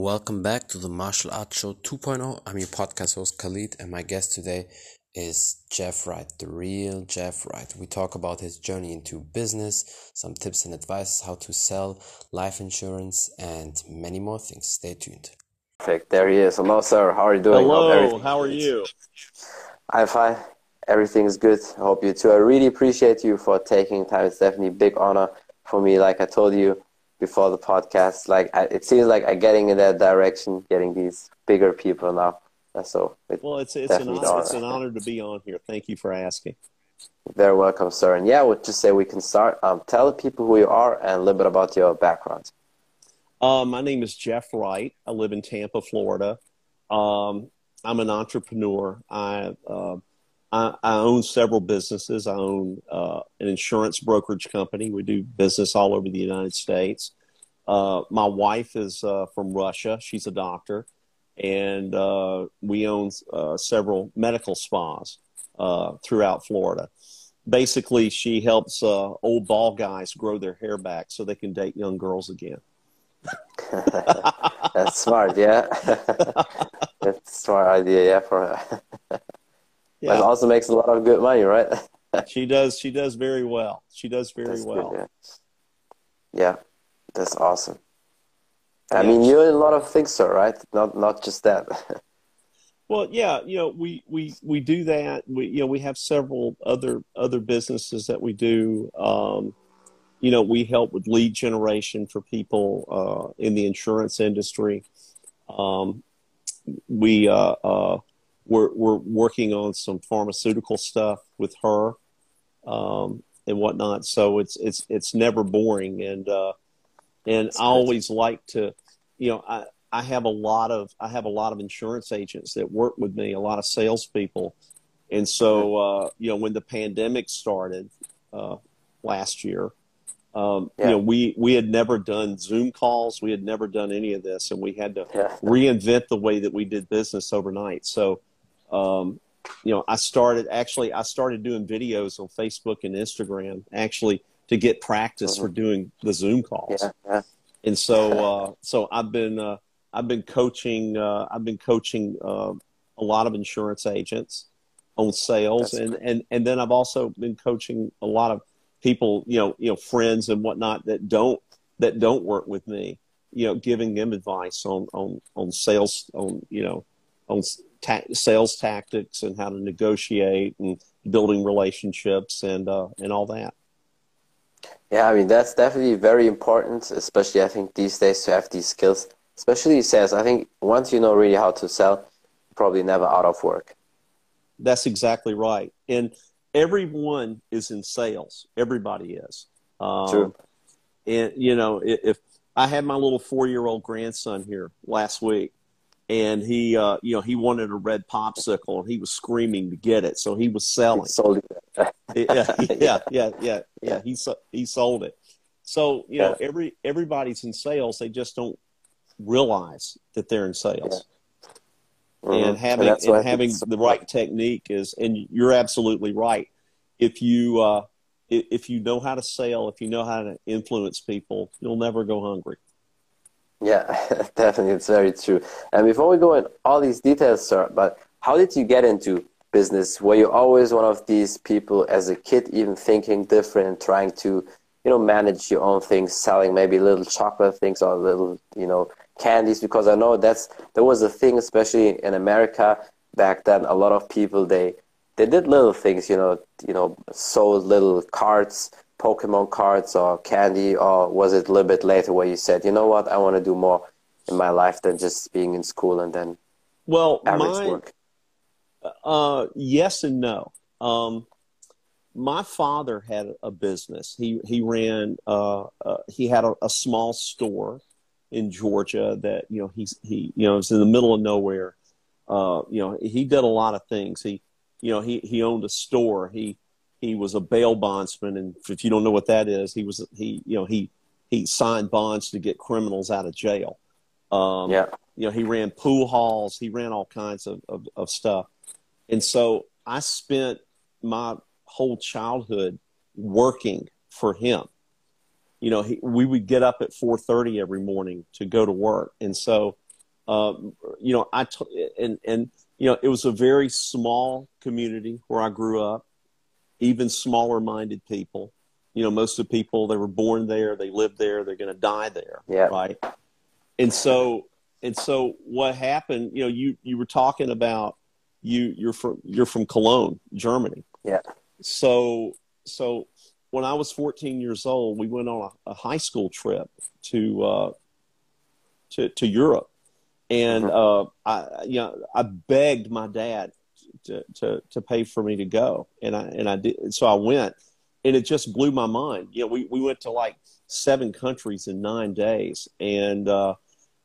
Welcome back to the Martial Arts Show 2.0. I'm your podcast host Khalid, and my guest today is Jeff Wright, the real Jeff Wright. We talk about his journey into business, some tips and advice, how to sell life insurance, and many more things. Stay tuned. Perfect. There he is. Hello, sir. How are you doing? Hello. How are you? I'm fine. Everything is good. I hope you too. I really appreciate you for taking time. It's definitely a big honor for me. Like I told you before the podcast, like I, it seems like I'm getting in that direction, getting these bigger people now. So it well, it's it's an honor, it's an honor to be on here. Thank you for asking. Very welcome, sir. And yeah, we'll just say we can start. Um, tell the people who you are and a little bit about your background. Uh, my name is Jeff Wright. I live in Tampa, Florida. Um, I'm an entrepreneur. I, uh, I, I own several businesses. I own uh, an insurance brokerage company. We do business all over the United States. Uh, my wife is uh, from Russia. She's a doctor and uh, we own uh, several medical spas uh, throughout Florida. Basically, she helps old ball guys grow their hair back so they can date young girls again. That's smart, yeah. That's a smart idea, yeah. For her. Yeah. But also makes a lot of good money, right? she does. She does very well. She does very that's well. Good, yeah. yeah, that's awesome. I mean, you're in a lot of things, sir, right? Not not just that. well, yeah, you know, we we we do that. We you know we have several other other businesses that we do. Um, you know, we help with lead generation for people uh, in the insurance industry. Um, we uh, uh, we're we're working on some pharmaceutical stuff with her um, and whatnot. So it's it's it's never boring and uh, and I always like to, you know, I, I have a lot of I have a lot of insurance agents that work with me, a lot of salespeople, and so uh, you know when the pandemic started uh, last year, um, yeah. you know we we had never done Zoom calls, we had never done any of this, and we had to yeah. reinvent the way that we did business overnight. So, um, you know, I started actually I started doing videos on Facebook and Instagram actually to get practice mm-hmm. for doing the Zoom calls. Yeah, yeah. And so, uh, so I've been uh, I've been coaching uh, I've been coaching uh, a lot of insurance agents on sales, That's and, and and then I've also been coaching a lot of people, you know, you know, friends and whatnot that don't that don't work with me, you know, giving them advice on on on sales on you know on ta- sales tactics and how to negotiate and building relationships and uh, and all that. Yeah, I mean that's definitely very important, especially I think these days to have these skills. Especially sales. I think once you know really how to sell, probably never out of work. That's exactly right. And everyone is in sales. Everybody is. Um, True. And you know, if I had my little four-year-old grandson here last week, and he uh, you know he wanted a red popsicle and he was screaming to get it. So he was selling sold it. yeah, yeah yeah yeah yeah he he sold it. So you know every everybody's in sales. They just don't realize that they're in sales. Yeah. mm-hmm. and having and, and having the right technique is and you're absolutely right. If you uh, if you know how to sell if you know how to influence people you'll never go hungry yeah, definitely, it's very true. And before we go in all these details, sir, but how did you get into business? Were you always one of these people as a kid, even thinking different, trying to, you know, manage your own things, selling maybe little chocolate things or little, you know, candies? Because I know that's there was a thing, especially in America back then. A lot of people they they did little things, you know, you know, sold little cards Pokemon cards or candy, or was it a little bit later where you said, you know what, I want to do more in my life than just being in school and then well, average my, work? Uh, yes and no. Um, my father had a business. He he ran. Uh, uh, he had a, a, small store in Georgia that you know he's he you know it's in the middle of nowhere. Uh, you know he did a lot of things. He you know he he owned a store. He he was a bail bondsman, and if you don't know what that is, he was he you know he he signed bonds to get criminals out of jail. Um, yeah, you know he ran pool halls, he ran all kinds of, of, of stuff, and so I spent my whole childhood working for him. You know, he, we would get up at four thirty every morning to go to work, and so uh, you know, I t- and and you know, it was a very small community where I grew up. Even smaller minded people. You know, most of the people they were born there, they live there, they're going to die there. Yeah. Right. And so and so what happened? You know, you you were talking about you you're from you're from Cologne, Germany. Yeah. So so when I was 14 years old, we went on a, a high school trip to uh, to to Europe, and uh, I you know I begged my dad to, to to pay for me to go, and I and I did. So I went, and it just blew my mind. You know, we we went to like seven countries in nine days, and uh,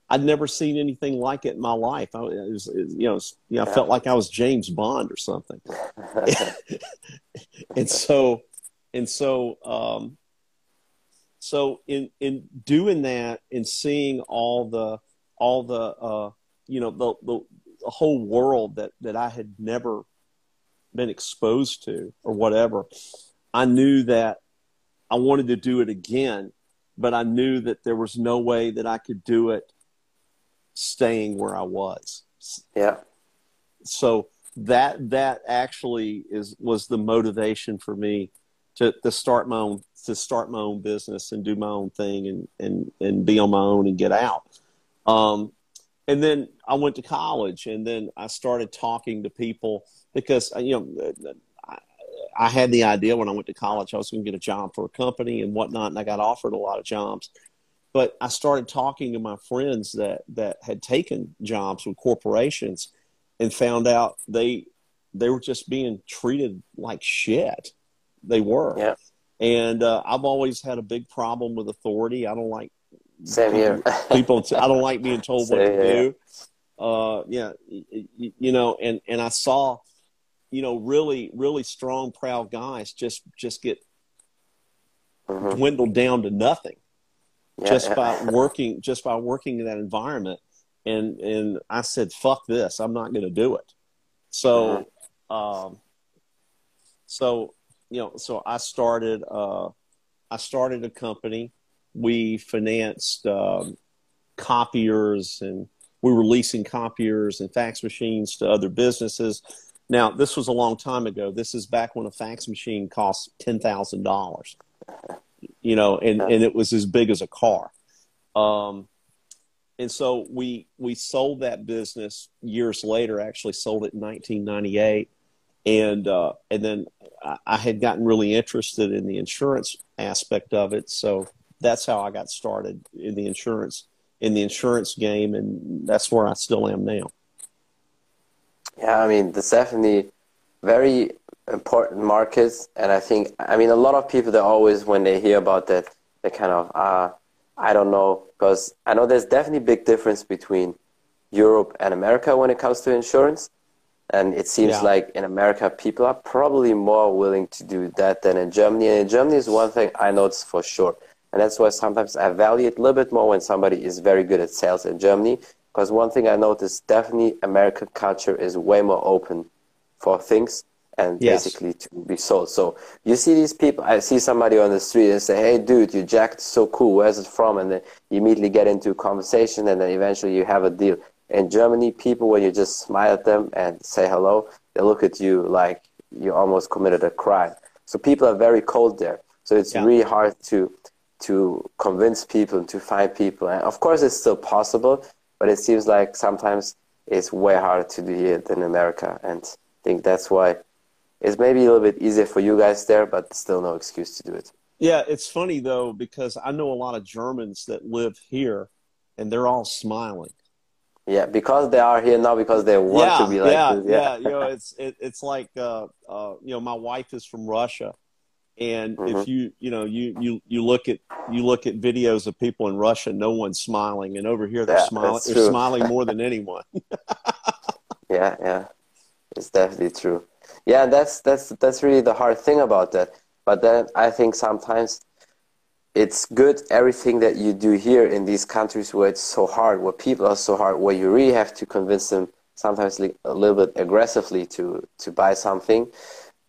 I'd never seen anything like it in my life. I was, you know, you know, I felt like I was James Bond or something. and so, and so, um, so in in doing that and seeing all the all the uh, you know the, the the whole world that that I had never been exposed to or whatever, I knew that I wanted to do it again, but I knew that there was no way that I could do it staying where I was. Yeah. So that that actually is was the motivation for me to to start my own to start my own business and do my own thing and and and be on my own and get out. Um, and then I went to college and then I started talking to people because you know I, I had the idea when I went to college I was going to get a job for a company and whatnot and I got offered a lot of jobs but I started talking to my friends that that had taken jobs with corporations and found out they they were just being treated like shit. They were. Yeah. And uh, I've always had a big problem with authority. I don't like Same here. people. T- I don't like being told what to here. do. Uh, yeah, you know, and and I saw, you know, really really strong, proud guys just just get Mhm. dwindled down to nothing Yeah, just yeah. by working just by working in that environment and and i said fuck this i'm not going to do it so um so you know so i started uh i started a company we financed um, copiers and we were leasing copiers and fax machines to other businesses now this was a long time ago this is back when a fax machine cost $10000 you know, and, and it was as big as a car. Um, and so we we sold that business years later. Actually, sold it in 1998, and uh, and then I, I had gotten really interested in the insurance aspect of it. So that's how I got started in the insurance in the insurance game, and that's where I still am now. Yeah, I mean, that's definitely very important markets. And I think, I mean, a lot of people, they always, when they hear about that, they kind of, uh, I don't know, because I know there's definitely a big difference between Europe and America when it comes to insurance. And it seems Yeah. like in America, people are probably more willing to do that than in Germany. And in Germany is one thing I notice for sure. And that's why sometimes I value it a little bit more when somebody is very good at sales in Germany. Because one thing I noticed, definitely American culture is way more open for things and Yes. basically to be sold. So you see these people, I see somebody on the street and say, hey, dude, your jacket's so cool. Where's it from? And then you immediately get into a conversation and then eventually you have a deal. In Germany, people, when you just smile at them and say hello, they look at you like you almost committed a crime. So people are very cold there. So it's Yeah. really hard to to convince people and to find people. And of course, it's still possible, but it seems like sometimes it's way harder to do here than America. And I think that's why it's maybe a little bit easier for you guys there, but still no excuse to do it. Yeah, it's funny though because I know a lot of Germans that live here, and they're all smiling. Yeah, because they are here now because they want yeah, to be like yeah, this. yeah, You know, it's it, it's like uh, uh, you know, my wife is from Russia, and if Mhm. you you know you you you look at you look at videos of people in Russia, no one's smiling, and over here they're Yeah, smiling. They're smiling more than anyone. Yeah, yeah, it's definitely true. Yeah, that's that's that's really the hard thing about that. But then I think sometimes it's good everything that you do here in these countries where it's so hard, where people are so hard, where you really have to convince them sometimes a little bit aggressively to to buy something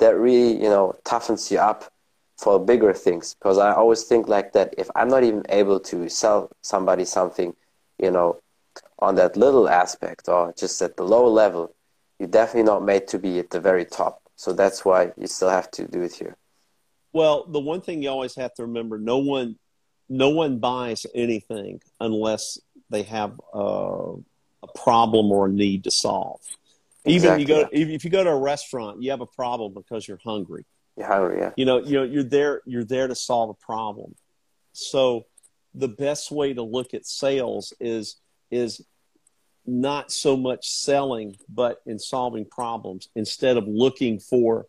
that really you know toughens you up for bigger things. Because I always think like that. If I'm not even able to sell somebody something, you know, on that little aspect or just at the low level, you're definitely not made to be at the very top. So that's why you still have to do it here. Well, the one thing you always have to remember: no one, no one buys anything unless they have a, a problem or a need to solve. Even you go, if you go to a restaurant, you have a problem because you're hungry. You're yeah. You know, you know, you're there. You're there to solve a problem. So, the best way to look at sales is is not so much selling, but in solving problems instead of looking for.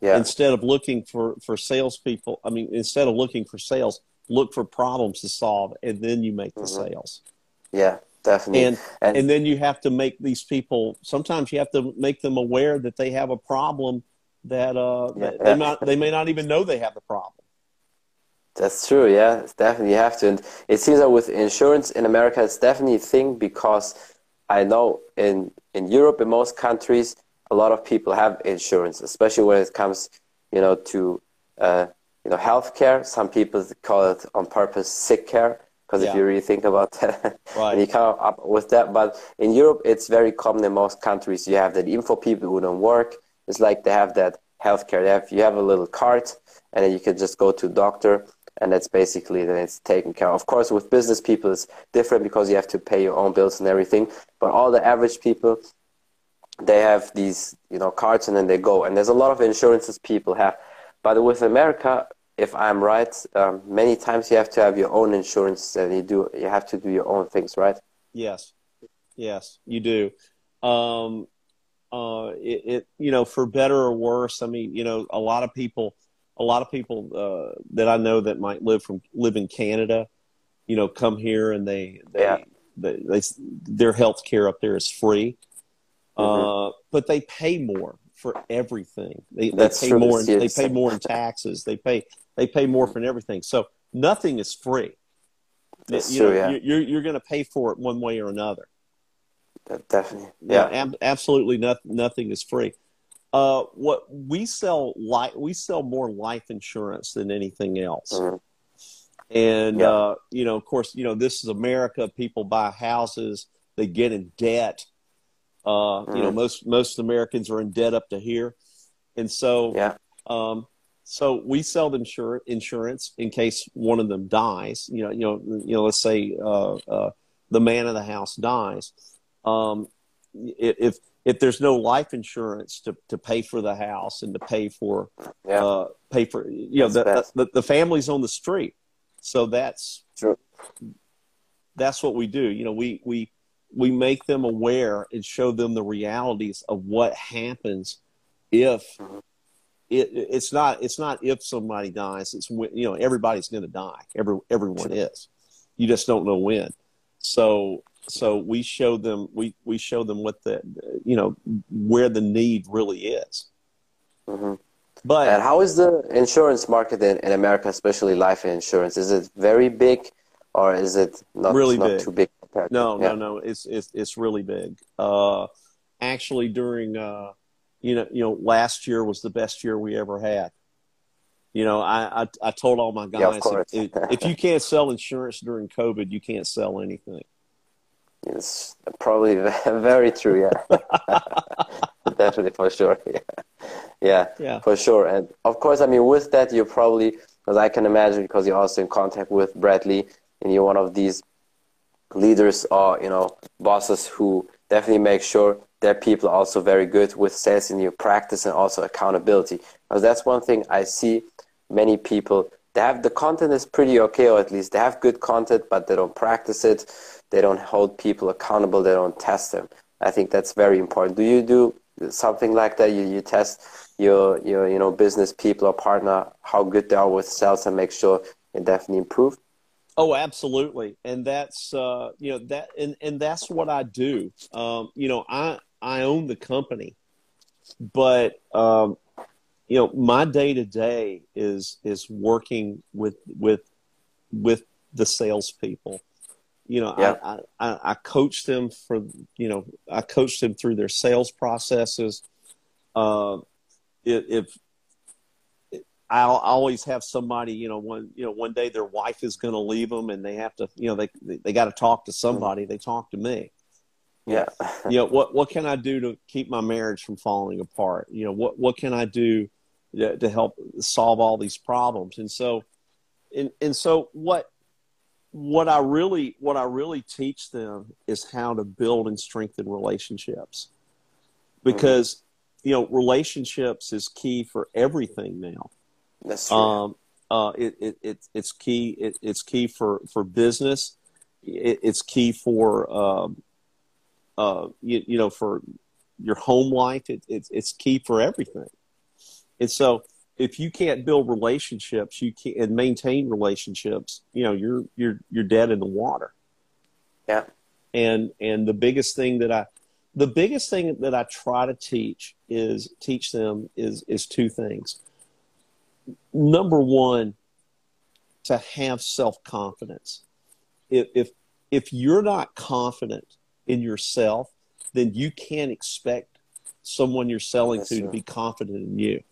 Yeah. Instead of looking for for salespeople, I mean, instead of looking for sales, look for problems to solve, and then you make the mm-hmm. sales. Yeah, definitely. And, and, and then you have to make these people. Sometimes you have to make them aware that they have a problem that uh, yeah. they not they may not even know they have the problem. That's true. Yeah, it's definitely you have to. And it seems that with insurance in America, it's definitely a thing because I know in in Europe, in most countries, a lot of people have insurance, especially when it comes, you know, to uh, you know healthcare. Some people call it on purpose sick care because yeah. if you really think about that, right. and you come up with that. But in Europe, it's very common in most countries. You have that even for people who don't work. It's like they have that healthcare. They have you have a little cart, and then you can just go to doctor, and that's basically then it's taken care of. Of course, with business people, it's different because you have to pay your own bills and everything. But all the average people, they have these you know cards, and then they go. And there's a lot of insurances people have. But with America, if I'm right, um, many times you have to have your own insurance and you do you have to do your own things, right? Yes, yes, you do. Um, uh, it, it, you know, for better or worse. I mean, you know, a lot of people, a lot of people uh, that I know that might live from live in Canada, you know, come here and they they, yeah. they, they their health care up there is free, mm-hmm. uh, but they pay more for everything. They, they pay true. more. In, they pay more in taxes. They pay they pay more for everything. So nothing is free. That's you true, yeah. You're, you're going to pay for it one way or another. Definitely. Yeah. yeah ab- absolutely not, nothing is free. Uh, what we sell li- we sell more life insurance than anything else. Mm-hmm. And yeah. uh, you know, of course, you know this is America. People buy houses, they get in debt. Uh, mm-hmm. You know, mm-hmm. most most Americans are in debt up to here, and so yeah. Um, so we sell them insur- insurance in case one of them dies. You know, you know, you know. Let's say uh, uh, the man of the house dies. Um, if if there's no life insurance to, to pay for the house and to pay for yeah. uh, pay for you know the, the, the family's on the street, so that's True. that's what we do. You know, we we we make them aware and show them the realities of what happens if mm-hmm it, it's not it's not if somebody dies. It's when, you know everybody's going to die. Every everyone is. You just don't know when. So so we show them we we show them what the you know where the need really is. Mm-hmm. But and how is the insurance market in, in America, especially life insurance? Is it very big, or is it not really not big. too big? No, yeah. no, no. It's it's it's really big. Uh, actually, during uh, you know, you know, last year was the best year we ever had. You know, I I, I told all my guys yeah, if, if you can't sell insurance during COVID, you can't sell anything. It's probably very true. Yeah, definitely for sure. Yeah. yeah, yeah, for sure. And of course, I mean, with that, you probably because I can imagine because you're also in contact with Bradley, and you're one of these leaders or you know bosses who definitely make sure their people are also very good with sales in your practice and also accountability. Because that's one thing I see many people they have the content is pretty okay, or at least they have good content, but they don't practice it. They don't hold people accountable. They don't test them. I think that's very important. Do you do something like that? You, you test your your you know business people or partner how good they are with sales and make sure it definitely improve. Oh, absolutely, and that's uh, you know that and and that's what I do. Um, you know, I I own the company, but um, you know my day to day is is working with with with the salespeople. You know, yeah. I, I, I coach them for you know I coach them through their sales processes. Uh, if I'll always have somebody, you know, one you know one day their wife is going to leave them, and they have to, you know, they they, they got to talk to somebody. They talk to me, Yeah. you know what what can I do to keep my marriage from falling apart? You know what what can I do to, help solve all these problems? And so, and and so what what I really what I really teach them is how to build and strengthen relationships because mm-hmm. you know relationships is key for everything now. That's true. Um, uh, it, it, it, it's key. It, it's key for, for business. It, it's key for, um, uh, you, you, know, for your home life. It, it, it's key for everything. And so if you can't build relationships, you can and maintain relationships, you know, you're, you're, you're dead in the water. Yeah. And, and the biggest thing that I, the biggest thing that I try to teach is teach them is, is two things number one, to have self confidence. If, if if you're not confident in yourself, then you can't expect someone you're selling That's to to be confident in you.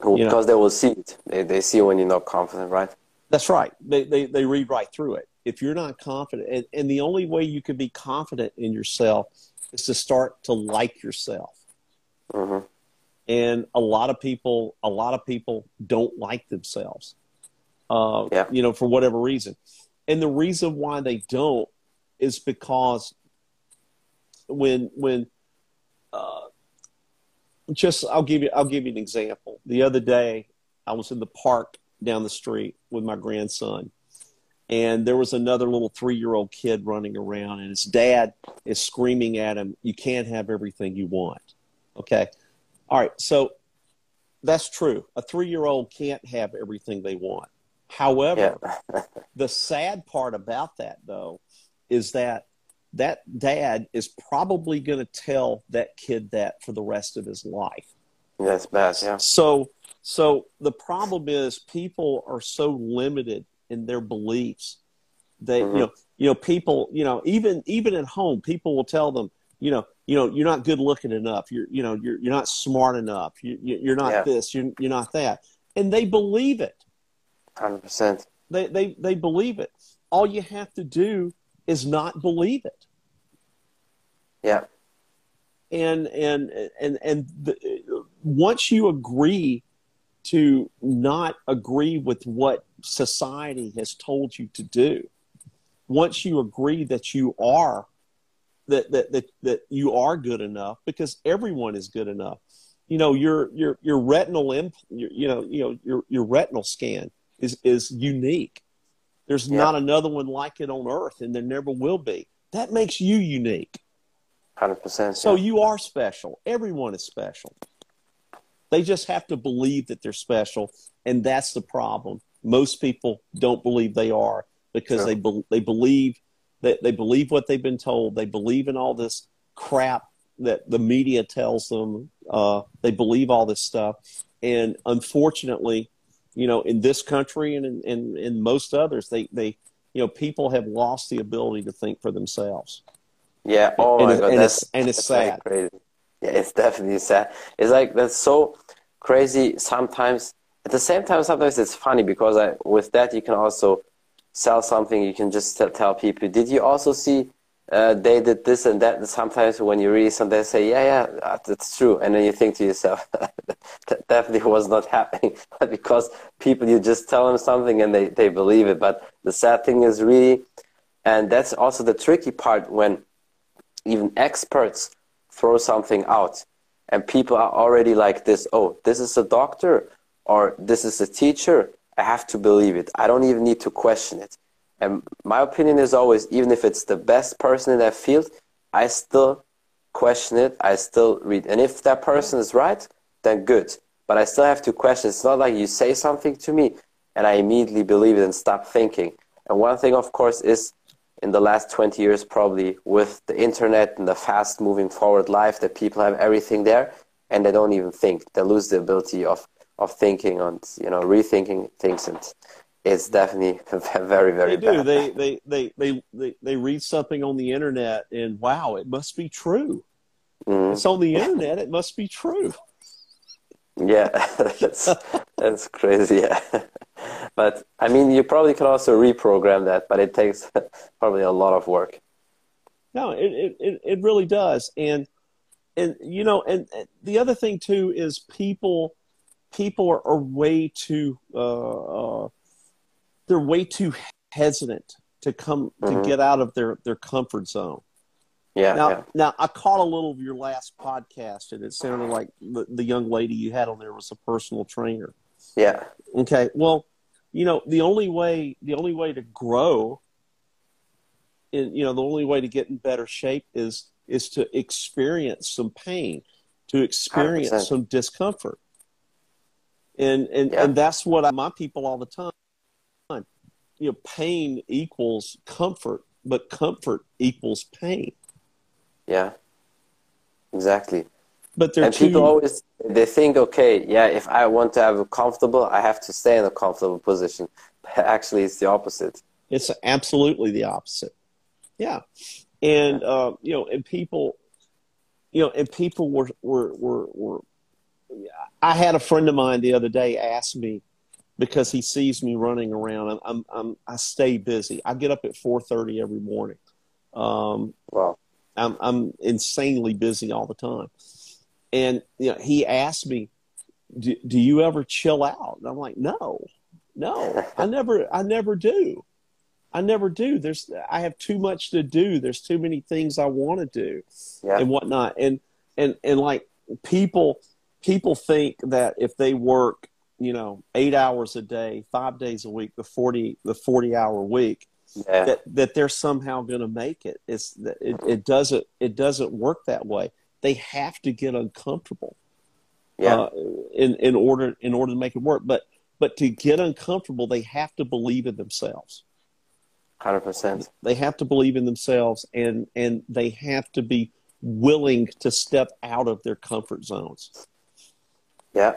Well, because know? they will see it. They, they see when you're not confident, right? That's right. They, they, they read right through it. If you're not confident, and, and the only way you can be confident in yourself is to start to like yourself. Mm-hmm and a lot of people a lot of people don't like themselves uh, yeah. you know for whatever reason and the reason why they don't is because when when just i'll give you i'll give you an example the other day i was in the park down the street with my grandson and there was another little three year old kid running around and his dad is screaming at him you can't have everything you want okay all right, so that's true. A three year old can't have everything they want. However, yeah. the sad part about that, though, is that that dad is probably going to tell that kid that for the rest of his life. That's bad, yeah. So, so the problem is people are so limited in their beliefs. that mm-hmm. you know, you know, people, you know, even even at home, people will tell them, you know, you know, you're not good looking enough. You're, you know, you're, you're not smart enough. You, you're not yeah. this. You're, you're not that. And they believe it. Hundred percent. They, they, they believe it. All you have to do is not believe it. Yeah. And, and, and, and the, once you agree to not agree with what society has told you to do, once you agree that you are that that that that you are good enough because everyone is good enough. You know, your your your retinal imp, your, you know, you know your your retinal scan is is unique. There's not another one like it on earth, and there never will be. That makes you unique. Hundred percent. So you are special. Everyone is special. They just have to believe that they're special, and that's the problem. Most people don't believe they are because sure. they be- they believe that they believe what they've been told. They believe in all this crap that the media tells them. Uh, they believe all this stuff. And unfortunately, you know, in this country and in, in, in most others, they, they, you know, people have lost the ability to think for themselves. Yeah. Oh and my God. And that's, it's, and it's sad. Crazy. Yeah, it's definitely sad. It's like, that's so crazy sometimes. At the same time, sometimes it's funny because I, with that, you can also sell something, you can just tell people, did you also see uh, they did this and that? And sometimes when you read something, they say, yeah, yeah, that's true. And then you think to yourself, that definitely was not happening. Because people, you just tell them something and they, they believe it. But the sad thing is really, and that's also the tricky part when even experts throw something out and people are already like this, oh, this is a doctor or this is a teacher I have to believe it. I don't even need to question it. And my opinion is always, even if it's the best person in that field, I still question it. I still read. And if that person is right, then good. But I still have to question. It's not like you say something to me and I immediately believe it and stop thinking. And one thing, of course, is in the last 20 years, probably with the internet and the fast moving forward life, that people have everything there and they don't even think. They lose the ability of of thinking and you know rethinking things and it's definitely very very they do. They, they they they they they read something on the internet and wow it must be true mm. it's on the internet it must be true yeah that's that's crazy yeah but i mean you probably can also reprogram that but it takes probably a lot of work no, it, it, it really does. And, and, you know, and, and the other thing too is people, people are, are way too, uh, uh, they're way too hesitant to come mm-hmm. to get out of their, their comfort zone. Yeah now, yeah. now I caught a little of your last podcast, and it sounded like the, the young lady you had on there was a personal trainer. Yeah. Okay. Well, you know, the only way the only way to grow, in you know, the only way to get in better shape is is to experience some pain, to experience 100%. some discomfort, and and yeah. and that's what I, my people all the time. You know, pain equals comfort, but comfort equals pain. Yeah, exactly. But and people always they think, okay, yeah, if I want to have a comfortable, I have to stay in a comfortable position. But actually, it's the opposite. It's absolutely the opposite. Yeah, and uh, you know, and people, you know, and people were were were were. I had a friend of mine the other day ask me because he sees me running around. I'm, I'm, I'm i stay busy. I get up at four thirty every morning. Um, wow. I'm, I'm insanely busy all the time. And you know, he asked me, do, do you ever chill out? And I'm like, no, no, I never, I never do. I never do. There's, I have too much to do. There's too many things I want to do yeah. and whatnot. And, and, and like people, people think that if they work, you know, eight hours a day, five days a week, the 40, the 40 hour week, yeah. that that they're somehow going to make it. It's it, it doesn't it doesn't work that way. They have to get uncomfortable, yeah, uh, in in order in order to make it work. But but to get uncomfortable, they have to believe in themselves. Hundred percent. They have to believe in themselves, and and they have to be willing to step out of their comfort zones. Yeah.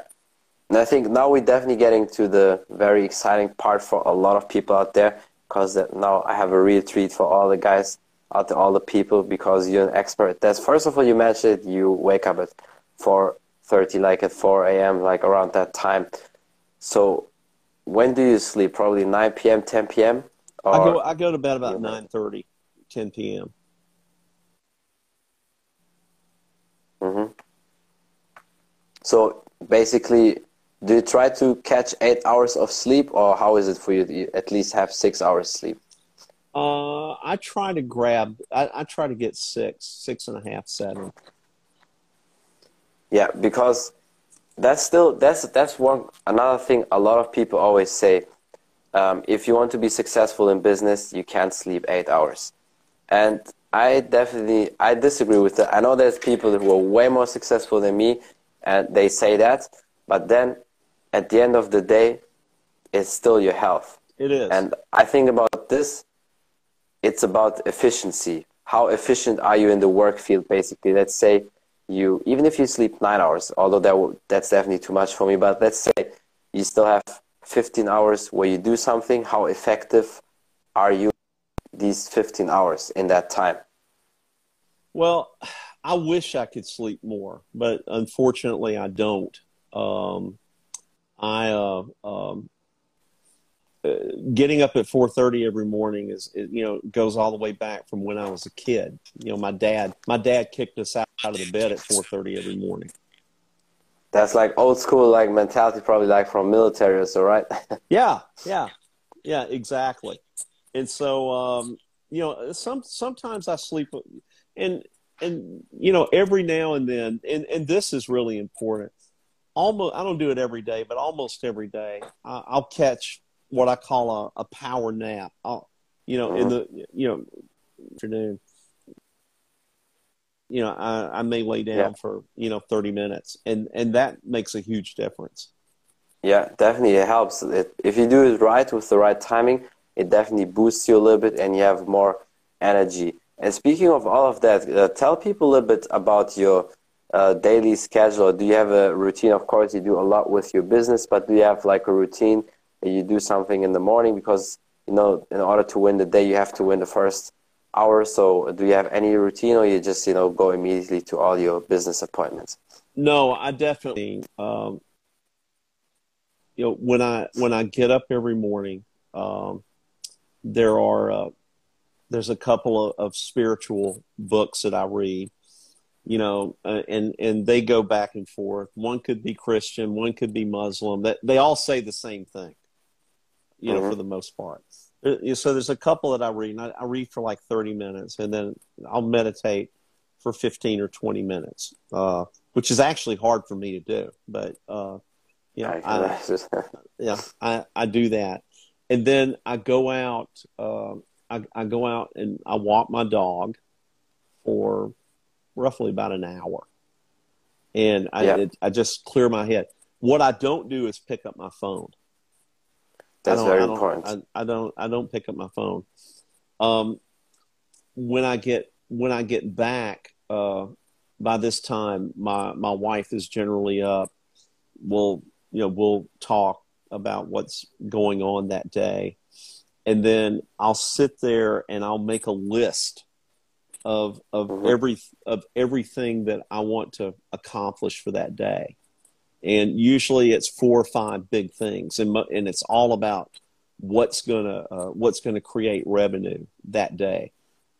And I think now we're definitely getting to the very exciting part for a lot of people out there because now I have a real treat for all the guys out there, all the people, because you're an expert. That's first of all, you mentioned you wake up at 4.30, like at 4 a.m., like around that time. So when do you sleep? Probably 9 p.m., 10 p.m.? Or, I go I go to bed about 9.30, 10 p.m. Mm-hmm. So basically, do you try to catch eight hours of sleep, or how is it for you? you at least have six hours sleep? Uh, I try to grab. I, I try to get six, six and a half, seven. Yeah, because that's still that's that's one another thing. A lot of people always say, um, if you want to be successful in business, you can't sleep eight hours, and I definitely I disagree with that. I know there's people who are way more successful than me, and they say that, but then at the end of the day, it's still your health. It is. And I think about this, it's about efficiency. How efficient are you in the work field, basically? Let's say you, even if you sleep nine hours, although that that's definitely too much for me, but let's say you still have 15 hours where you do something, how effective are you these 15 hours in that time? Well, I wish I could sleep more, but unfortunately I don't. Um, I uh, um, uh, getting up at 4:30 every morning is, you know goes all the way back from when I was a kid. You know, my dad my dad kicked us out, out of the bed at 4:30 every morning. That's like old school like mentality, probably like from military or so, right? yeah, yeah, yeah, exactly. And so, um, you know, some sometimes I sleep, and and you know, every now and then, and and this is really important almost I don't do it every day, but almost every day I, I'll catch what I call a, a power nap. I'll, you know, in uh-huh. the you know afternoon. You know, I, I may lay down yeah. for you know thirty minutes, and and that makes a huge difference. Yeah, definitely it helps. It, if you do it right with the right timing, it definitely boosts you a little bit, and you have more energy. And speaking of all of that, uh, tell people a little bit about your uh, daily schedule? Do you have a routine? Of course, you do a lot with your business, but do you have like a routine you do something in the morning? Because you know, in order to win the day, you have to win the first hour. So, do you have any routine, or you just you know go immediately to all your business appointments? No, I definitely. Um, you know, when I when I get up every morning, um, there are uh, there's a couple of, of spiritual books that I read, you know, uh, and and they go back and forth. One could be Christian, one could be Muslim. That they all say the same thing, you mm-hmm. know, for the most part. So there's a couple that I read, and I, I, read for like 30 minutes, and then I'll meditate for 15 or 20 minutes, uh, which is actually hard for me to do. But uh, yeah, I, yeah, I, I do that, and then I go out. Uh, I, I go out and I walk my dog for roughly about an hour, and I yeah. it, I just clear my head. What I don't do is pick up my phone. That's very I important. I, I, don't I don't pick up my phone. Um, when I get when I get back, uh, by this time my my wife is generally up. We'll you know we'll talk about what's going on that day, and then I'll sit there and I'll make a list of of every of everything that I want to accomplish for that day and usually it's four or five big things, and and it's all about what's gonna uh, what's gonna create revenue that day.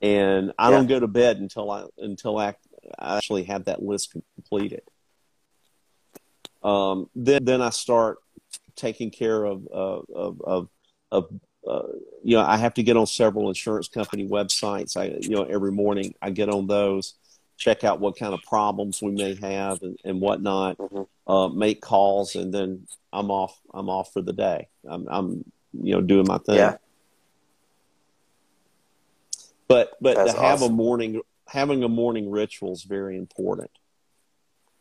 And I yeah. don't go to bed until I until I actually have that list completed. Um, then then I start taking care of of of, of uh, you know I have to get on several insurance company websites. I you know every morning I get on those check out what kind of problems we may have and, and whatnot, mm-hmm. uh, make calls, and then I'm off. I'm off for the day. I'm, I'm you know, doing my thing. Yeah. But but That's to have awesome. a morning having a morning ritual is very important.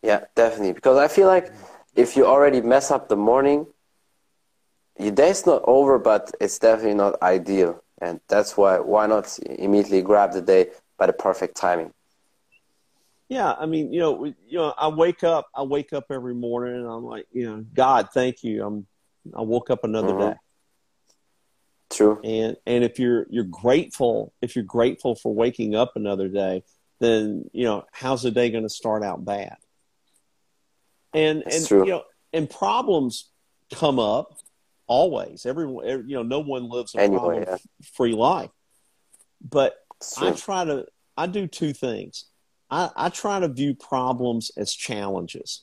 Yeah, definitely. Because I feel like if you already mess up the morning, your day's not over, but it's definitely not ideal. And that's why why not immediately grab the day by the perfect timing. Yeah, I mean, you know, you know, I wake up, I wake up every morning, and I'm like, you know, God, thank you. I'm, I woke up another mm-hmm. day. True. And and if you're you're grateful, if you're grateful for waking up another day, then you know, how's the day going to start out bad? And That's and true. you know, and problems come up always. Everyone, you know, no one lives a anyway, problem-free life. But I try to, I do two things. I, I try to view problems as challenges.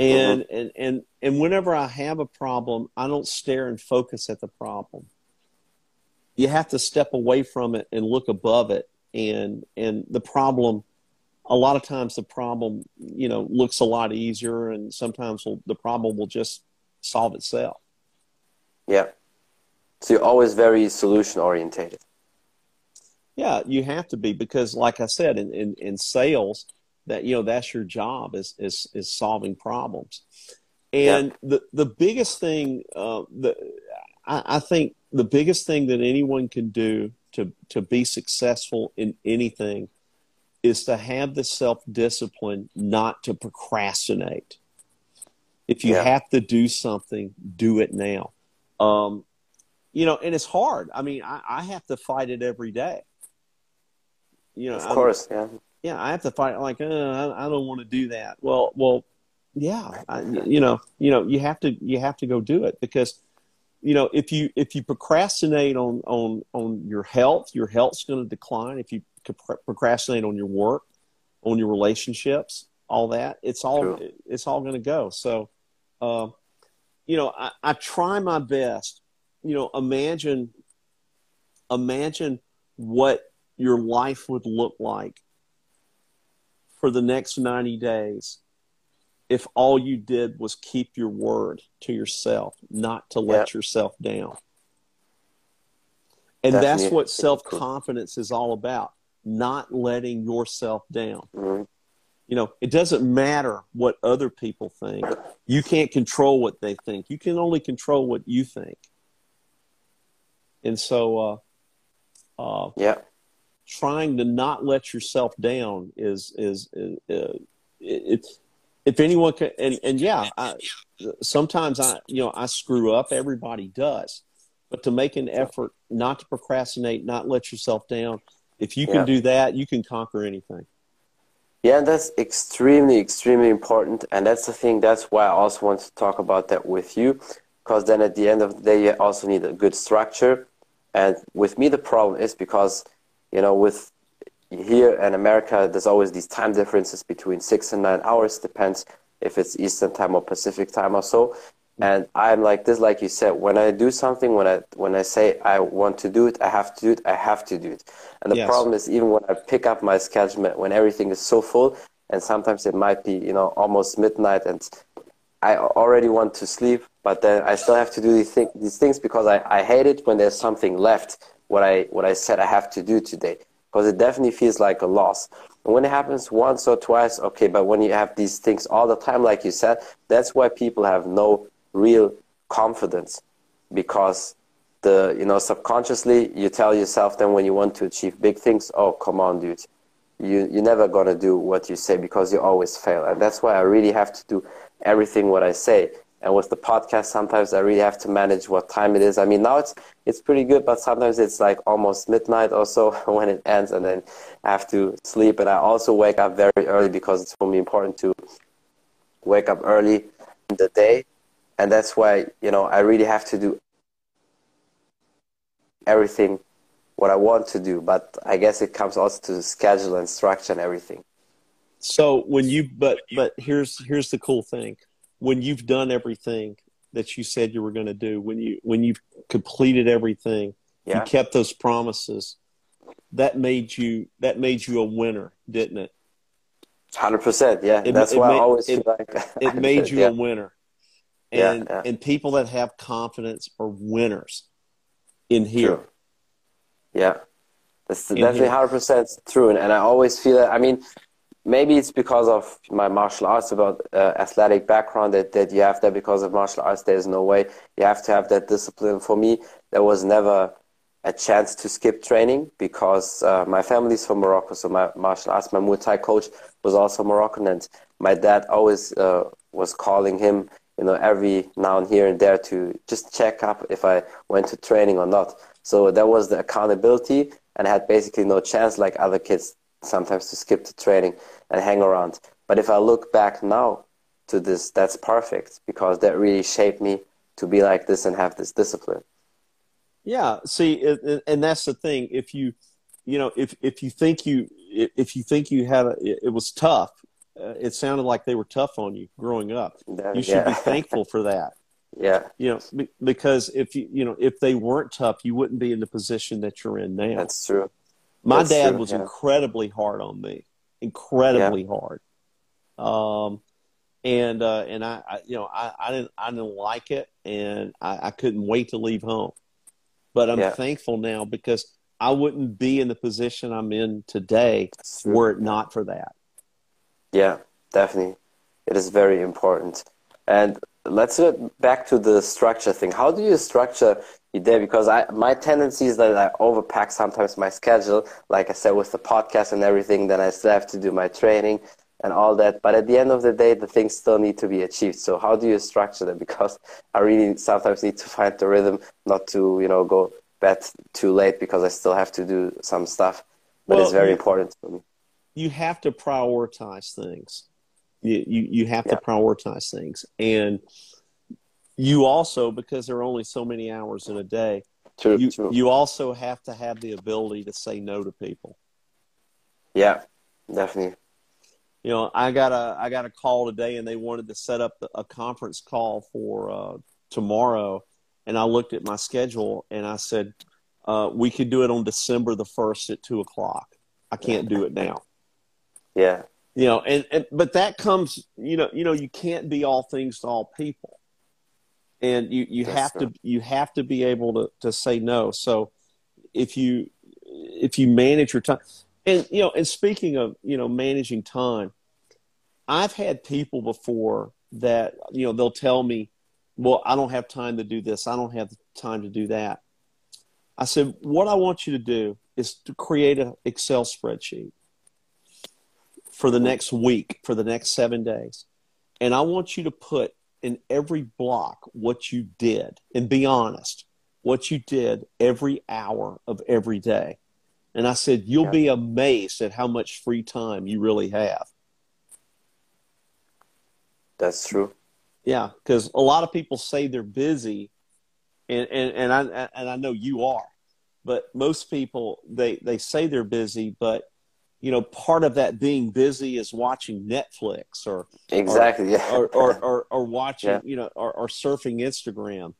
And, mm-hmm. and, and, and whenever I have a problem, I don't stare and focus at the problem. You have to step away from it and look above it. And, and the problem, a lot of times the problem, you know, looks a lot easier and sometimes the problem will just solve itself. Yeah. So you're always very solution orientated. Yeah, you have to be because, like I said, in, in, in sales, that you know that's your job is is is solving problems. And yeah. the the biggest thing, uh, the I, I think the biggest thing that anyone can do to to be successful in anything is to have the self discipline not to procrastinate. If you yeah. have to do something, do it now. Um, you know, and it's hard. I mean, I, I have to fight it every day. You know, of course, I'm, yeah. Yeah, I have to fight. Like, uh, I, I don't want to do that. Well, well, yeah, I, you know, you know, you have to, you have to go do it because, you know, if you if you procrastinate on on on your health, your health's going to decline. If you procrastinate on your work, on your relationships, all that, it's all True. it's all going to go. So, uh, you know, I, I try my best. You know, imagine imagine what your life would look like for the next 90 days if all you did was keep your word to yourself, not to let yep. yourself down. And Definitely. that's what self confidence is all about not letting yourself down. Mm-hmm. You know, it doesn't matter what other people think. You can't control what they think. You can only control what you think. And so, uh, uh, yeah, trying to not let yourself down is is, is uh, it, if anyone can and, and yeah I, sometimes i you know i screw up everybody does but to make an effort not to procrastinate not let yourself down if you can yeah. do that you can conquer anything yeah that's extremely extremely important and that's the thing that's why i also want to talk about that with you because then at the end of the day you also need a good structure And with me, the problem is because, you know, with here in America, there's always these time differences between six and nine hours, depends if it's Eastern time or Pacific time or so. And I'm like this, like you said, when I do something, when I when I say I want to do it, I have to do it, I have to do it. And the yes. problem is even when I pick up my schedule, when everything is so full, and sometimes it might be, you know, almost midnight, and I already want to sleep, but then I still have to do these, thing, these things because I, I hate it when there's something left what I what I said I have to do today because it definitely feels like a loss. And when it happens once or twice, okay, but when you have these things all the time, like you said, that's why people have no real confidence because the you know subconsciously you tell yourself then when you want to achieve big things, oh come on, dude, you you're never gonna do what you say because you always fail, and that's why I really have to do everything what I say. And with the podcast, sometimes I really have to manage what time it is. I mean, now it's it's pretty good, but sometimes it's like almost midnight or so when it ends, and then I have to sleep. And I also wake up very early because it's for me important to wake up early in the day, and that's why you know I really have to do everything what I want to do. But I guess it comes also to the schedule and structure and everything. So when you but but here's here's the cool thing when you've done everything that you said you were going to do, when you when you've completed everything, yeah. you kept those promises. That made you that made you a winner, didn't it? Hundred percent, yeah. It, That's it why made, I always it, like it made you yeah. a winner. And yeah, yeah. and people that have confidence are winners in here. True. Yeah, that's in definitely hundred percent true. And, and I always feel that. I mean, maybe it's because of my martial arts about uh, athletic background that, that you have that because of martial arts there's no way you have to have that discipline for me there was never a chance to skip training because uh, my family's from morocco so my martial arts my muay thai coach was also moroccan and my dad always uh, was calling him you know every now and here and there to just check up if i went to training or not so that was the accountability and I had basically no chance like other kids sometimes to skip the training and hang around. But if I look back now to this, that's perfect because that really shaped me to be like this and have this discipline. Yeah, see, and that's the thing. If you, you know, if if you think you if you think you had a, it was tough, uh, it sounded like they were tough on you growing up. That, you should yeah. be thankful for that. Yeah. You know, because if you you know if they weren't tough, you wouldn't be in the position that you're in now. That's true. My That's dad true, was yeah. incredibly hard on me, incredibly yeah. hard. Um, and uh, and I, I, you know I, I didn't I didn't like it, and I, I couldn't wait to leave home. But I'm thankful now because I wouldn't be in the position I'm in today were it not for that. Yeah, definitely, it is very important. And let's get back to the structure thing. How do you structure your day? Because I, my tendency is that I overpack sometimes my schedule. Like I said, with the podcast and everything, then I still have to do my training and all that. But at the end of the day, the things still need to be achieved. So how do you structure that? Because I really sometimes need to find the rhythm, not to you know go bed too late because I still have to do some stuff. But well, it's very important for me. You have to prioritize things. You you, you have yeah. to prioritize things, and you also because there are only so many hours in a day. True, you true. you also have to have the ability to say no to people. Yeah, definitely. You know, I got a I got a call today, and they wanted to set up a conference call for uh, tomorrow, and I looked at my schedule and I said, uh, "We could do it on December the first at two o'clock. I can't do it now." Yeah, you know and, and but that comes you know you know you can't be all things to all people. And you you have to you have to be able to to say no. So if you if you manage your time and you know and speaking of you know managing time i've had people before that you know they'll tell me well i don't have time to do this. I don't have time to do that. I said what i want you to do is to create an excel spreadsheet for the next week, for the next seven days. And I want you to put in every block what you did and be honest, what you did every hour of every day. And I said, you'll yeah. be amazed at how much free time you really have. That's true. Yeah, because a lot of people say they're busy, and, and, and I and I know you are, but most people they they say they're busy, but you know, part of that being busy is watching Netflix or exactly, or, yeah, or, or, or, or watching, Yeah. you know, or, or surfing Instagram.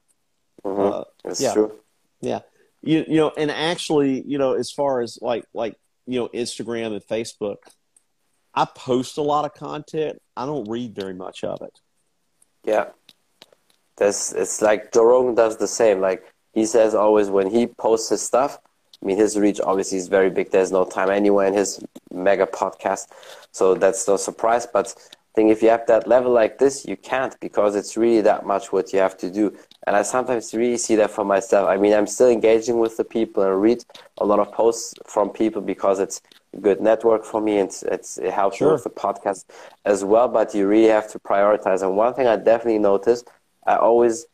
Mhm. Uh, It's yeah. true. yeah, you you know, and actually, you know, as far as like like you know, Instagram and Facebook, I post a lot of content. I don't read very much of it. Yeah. That's it's like Jerome does the same. Like he says always when he posts his stuff, I mean his reach obviously is very big. There's no time anywhere in his mega podcast. So that's no surprise. But I think if you have that level like this, you can't because it's really that much what you have to do. And I sometimes really see that for myself. I mean I'm still engaging with the people and read a lot of posts from people because it's a good network for me and it's, it's it helps Sure. me with the podcast as well. But you really have to prioritize. And one thing I definitely noticed I always,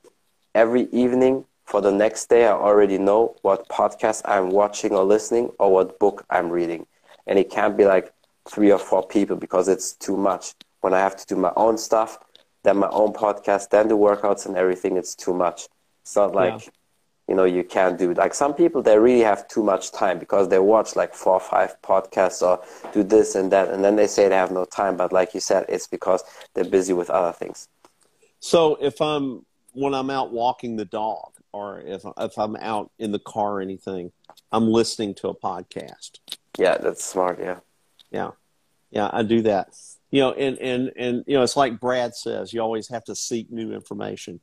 every evening for the next day, I already know what podcast I'm watching or listening or what book I'm reading. And it can't be like three or four people because it's too much. When I have to do my own stuff, then my own podcast, then the workouts and everything, it's too much. It's not like, Yeah. you know, you can't do it. Like some people, they really have too much time because they watch like four or five podcasts or do this and that. And then they say they have no time. But like you said, it's because they're busy with other things. So if I'm when I'm out walking the dog, or if if I'm out in the car or anything, I'm listening to a podcast. Yeah, that's smart. Yeah. Yeah, yeah, I do that. You know, and and and you know, it's like Brad says, you always have to seek new information.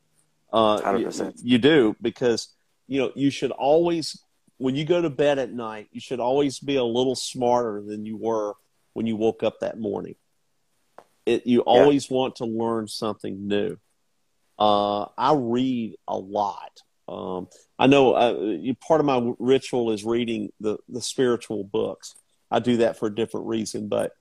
Uh, you, 100%. you do because you know you should always when you go to bed at night, you should always be a little smarter than you were when you woke up that morning. It, you always want to learn something new. Uh, I read a lot. Um, I know uh, you- part of my ritual is reading the, the spiritual books. I do that for a different reason, but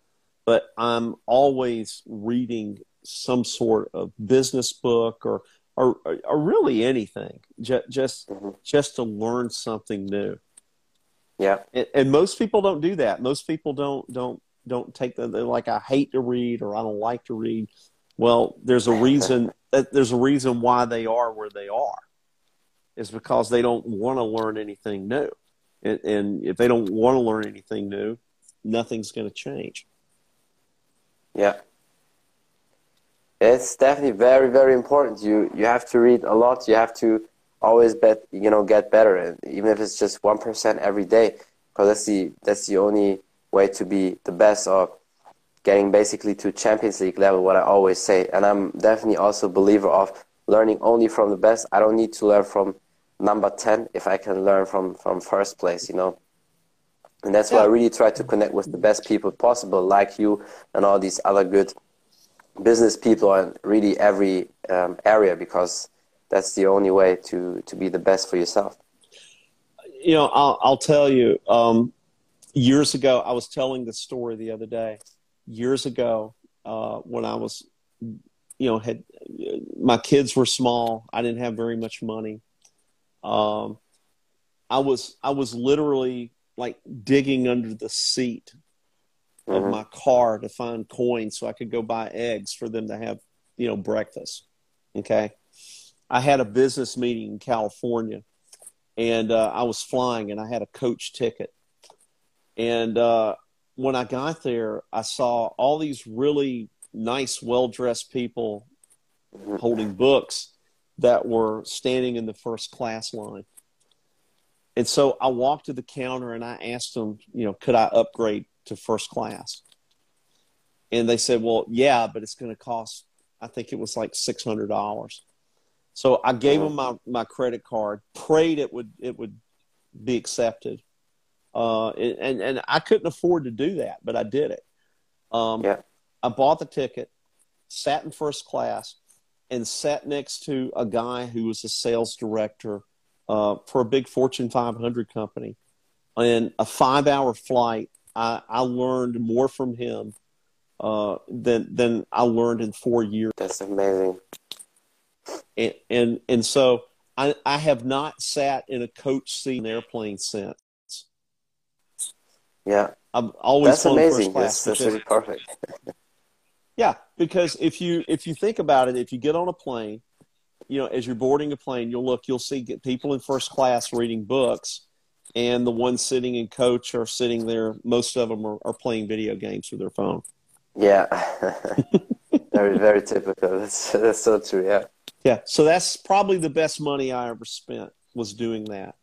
but I'm always reading some sort of business book or or, or really anything, just just, Mhm. just to learn something new. Yeah. And, and most people don't do that. Most people don't don't don't take the they're like I hate to read or I don't like to read. Well, there's a reason that there's a reason why they are where they are. Is because they don't want to learn anything new. And, and if they don't want to learn anything new, nothing's going to change. Yeah. It's definitely very, very important. You you have to read a lot. You have to always bet you know get better, even if it's just one percent every day, because that's the that's the only way to be the best or getting basically to Champions League level. What I always say, and I'm definitely also a believer of learning only from the best. I don't need to learn from number ten if I can learn from from first place. You know. And that's why I really try to connect with the best people possible, like you and all these other good business people in really every um, area, because that's the only way to, to be the best for yourself. you know, I'll, I'll tell you. Um, years ago, I was telling this story the other day. Years ago, uh, when I was, you know, had my kids were small. I didn't have very much money. Um, I was I was literally like digging under the seat of Mhm. my car to find coins so I could go buy eggs for them to have, you know, breakfast. Okay. I had a business meeting in California and uh, I was flying and I had a coach ticket. And uh, when I got there, I saw all these really nice, well dressed people Mhm. holding books that were standing in the first class line. And so I walked to the counter and I asked them, you know, could I upgrade to first class? And they said, well, yeah, but it's going to cost, I think it was like $600. So I gave them my, my credit card, prayed it would, it would be accepted. Uh, and, and I couldn't afford to do that, but I did it. Um, Yeah. I bought the ticket, sat in first class, and sat next to a guy who was a sales director uh, for a big Fortune 500 company. In a five hour flight, I, I learned more from him uh, than, than I learned in four years. That's amazing. And, and, and so I, I have not sat in a coach seat in an airplane since. Yeah, I'm always that's amazing. first class. That's, that's really perfect. Yeah, because if you if you think about it, if you get on a plane, you know, as you're boarding a plane, you'll look, you'll see get people in first class reading books, and the ones sitting in coach are sitting there. Most of them are, are playing video games with their phone. Yeah, very very typical. That's that's so true. Yeah. Yeah. So that's probably the best money I ever spent was doing that.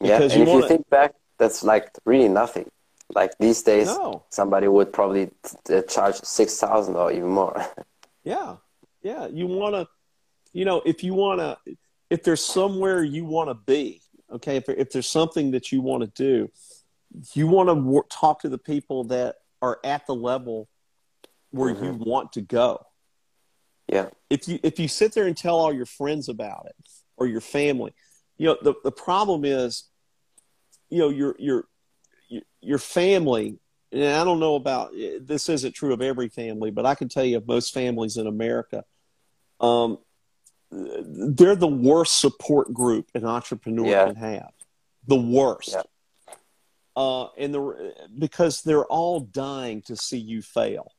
Yeah, and you if wanna- you think back, that's like really nothing. Like these days, No. somebody would probably uh, charge six thousand or even more. Yeah. Yeah. You want to, you know, if you want to, if there's somewhere you want to be, okay, if, if there's something that you want to do, you want to talk to the people that are at the level where you want to go. yeah, If you if you sit there and tell all your friends about it or your family, you know, the, the problem is, you know, your your your, family and I don't know about this isn't true of every family, but I can tell you of most families in America, um, they're the worst support group an entrepreneur Yeah. can have. The worst. Yeah. Uh, and the because they're all dying to see you fail.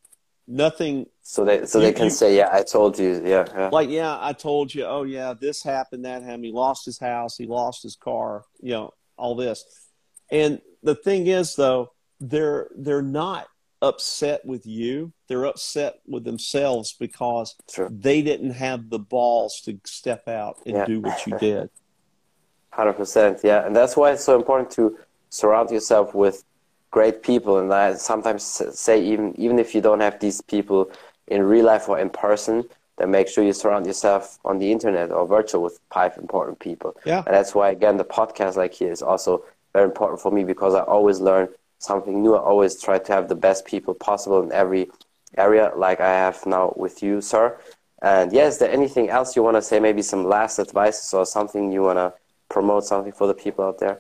Nothing so they so You- they can you- say, yeah, I told you, yeah, yeah, like, yeah, I told you, oh yeah, this happened, that happened. He lost his house, he lost his car, you know, all this. And the thing is, though, they're they're not upset with you. They're upset with themselves because True. they didn't have the balls to step out and Yeah. do what you did. hundred percent, yeah, and that's why it's so important to surround yourself with great people. And I sometimes say, even even if you don't have these people in real life or in person, then make sure you surround yourself on the internet or virtual with five important people. Yeah. And that's why, again, the podcast like here is also very important for me because I always learn something new. I always try to have the best people possible in every area, like I have now with you, sir. And yeah, is there anything else you want to say? Maybe some last advices or something you want to promote something for the people out there?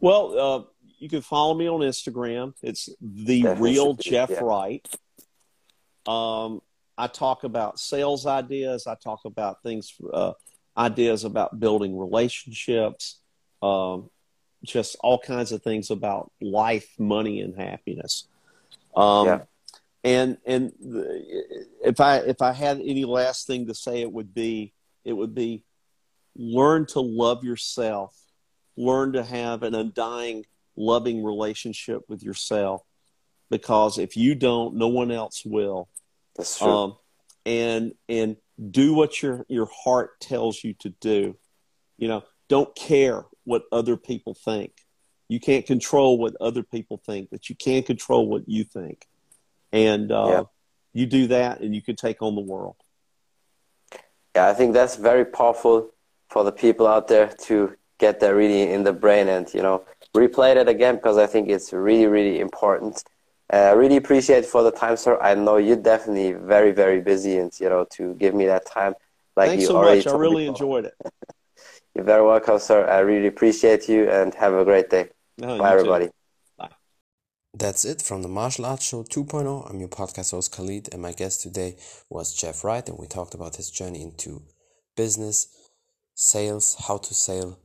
Well, uh, you can follow me on Instagram. It's the Definitely real Jeff yeah. Wright. Um, I talk about sales ideas. I talk about things, uh, ideas about building relationships, um, just all kinds of things about life, money, and happiness. Um, Yeah. And and the, if I if I had any last thing to say, it would be it would be learn to love yourself learn to have an undying loving relationship with yourself because if you don't no one else will That's true. um, and and do what your your heart tells you to do you know don't care what other people think you can't control what other people think but you can control what you think and uh, Yeah. you do that and you can take on the world Yeah, I think that's very powerful for the people out there to get that really in the brain and you know replay that again because I think it's really really important. Uh, I really appreciate for the time, sir. I know you're definitely very very busy and you know to give me that time. Like thanks you so already much i really enjoyed it You're very welcome, sir. I really appreciate you and have a great day. No, you Bye, too. everybody. That's it from the Martial Arts Show 2.0. I'm your podcast host Khalid, and my guest today was Jeff Wright, and we talked about his journey into business, sales, how to sell,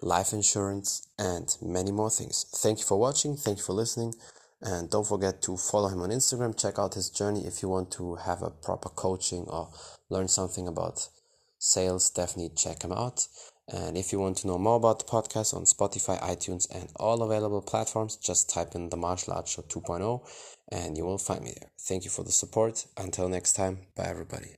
life insurance, and many more things. Thank you for watching, thank you for listening, and don't forget to follow him on Instagram. Check out his journey if you want to have a proper coaching or learn something about sales. Definitely check them out. And if you want to know more about the podcast on Spotify, iTunes, and all available platforms, just type in the Martial Arts Show 2.0 and you will find me there. Thank you for the support. Until next time, bye everybody.